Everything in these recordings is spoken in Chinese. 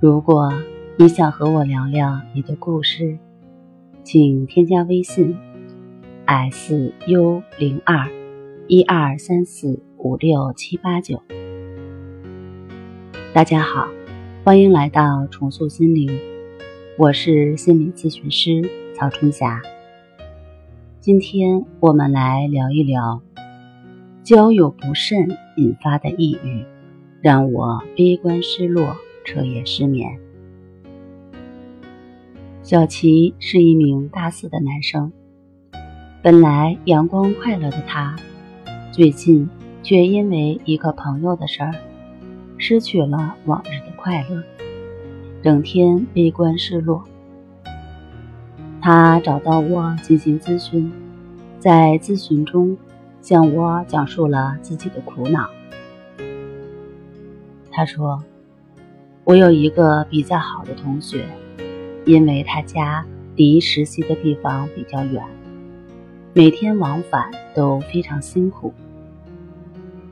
如果你想和我聊聊你的故事，请添加微信 s u 零二一二三四五六七八九。大家好，欢迎来到重塑心灵，我是心理咨询师曹春霞。今天我们来聊一聊交友不慎引发的抑郁，让我悲观失落。彻夜失眠。小齐是一名大四的男生，本来阳光快乐的他，最近却因为一个朋友的事儿，失去了往日的快乐，整天悲观失落。他找到我进行咨询，在咨询中向我讲述了自己的苦恼。他说。我有一个比较好的同学，因为他家离实习的地方比较远，每天往返都非常辛苦，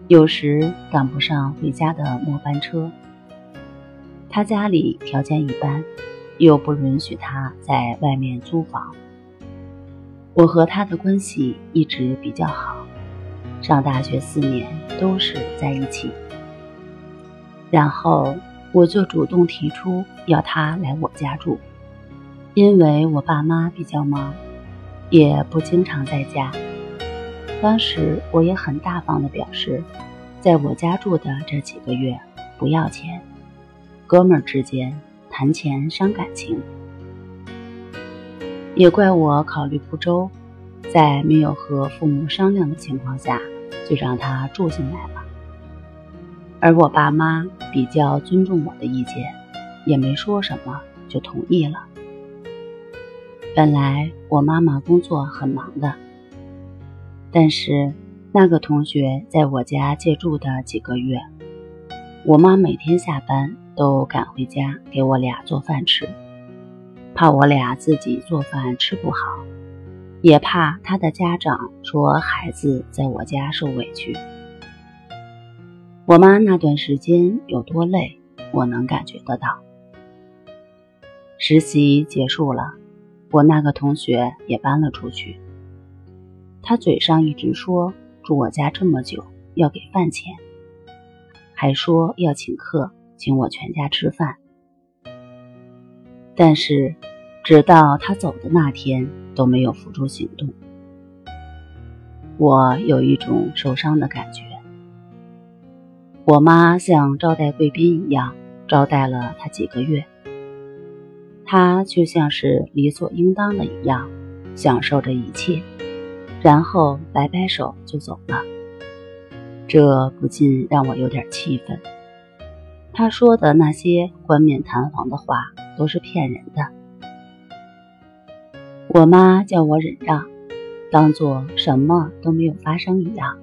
有时赶不上回家的末班车。他家里条件一般，又不允许他在外面租房。我和他的关系一直比较好，上大学四年都是在一起，然后。我就主动提出要他来我家住，因为我爸妈比较忙，也不经常在家。当时我也很大方的表示，在我家住的这几个月不要钱，哥们儿之间谈钱伤感情。也怪我考虑不周，在没有和父母商量的情况下就让他住进来了。而我爸妈比较尊重我的意见，也没说什么就同意了。本来我妈妈工作很忙的，但是那个同学在我家借住的几个月，我妈每天下班都赶回家给我俩做饭吃，怕我俩自己做饭吃不好，也怕他的家长说孩子在我家受委屈。我妈那段时间有多累，我能感觉得到。实习结束了，我那个同学也搬了出去。他嘴上一直说住我家这么久要给饭钱，还说要请客请我全家吃饭。但是，直到他走的那天都没有付诸行动。我有一种受伤的感觉。我妈像招待贵宾一样招待了他几个月，他却像是理所应当的一样享受着一切，然后摆摆手就走了。这不禁让我有点气愤。他说的那些冠冕堂皇的话都是骗人的。我妈叫我忍让，当做什么都没有发生一样。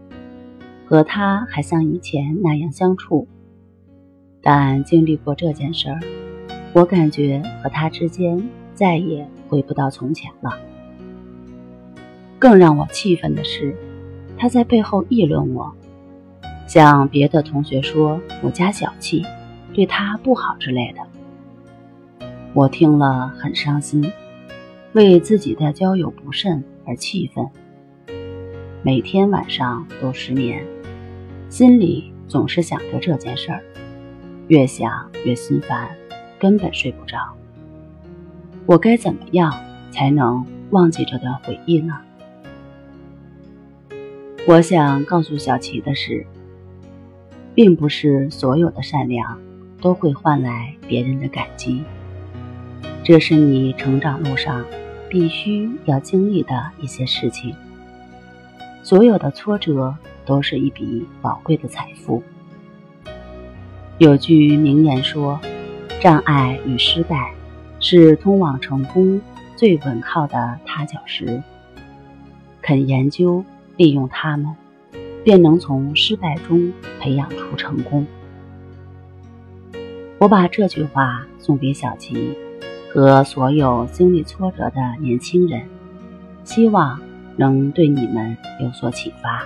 和他还像以前那样相处，但经历过这件事儿，我感觉和他之间再也回不到从前了。更让我气愤的是，他在背后议论我，向别的同学说我家小气，对他不好之类的。我听了很伤心，为自己的交友不慎而气愤，每天晚上都失眠。心里总是想着这件事儿，越想越心烦，根本睡不着。我该怎么样才能忘记这段回忆呢？我想告诉小琪的是，并不是所有的善良都会换来别人的感激，这是你成长路上必须要经历的一些事情。所有的挫折。都是一笔宝贵的财富。有句名言说：“障碍与失败是通往成功最稳靠的踏脚石。肯研究利用它们，便能从失败中培养出成功。我把这句话送给小吉和所有经历挫折的年轻人，希望能对你们有所启发。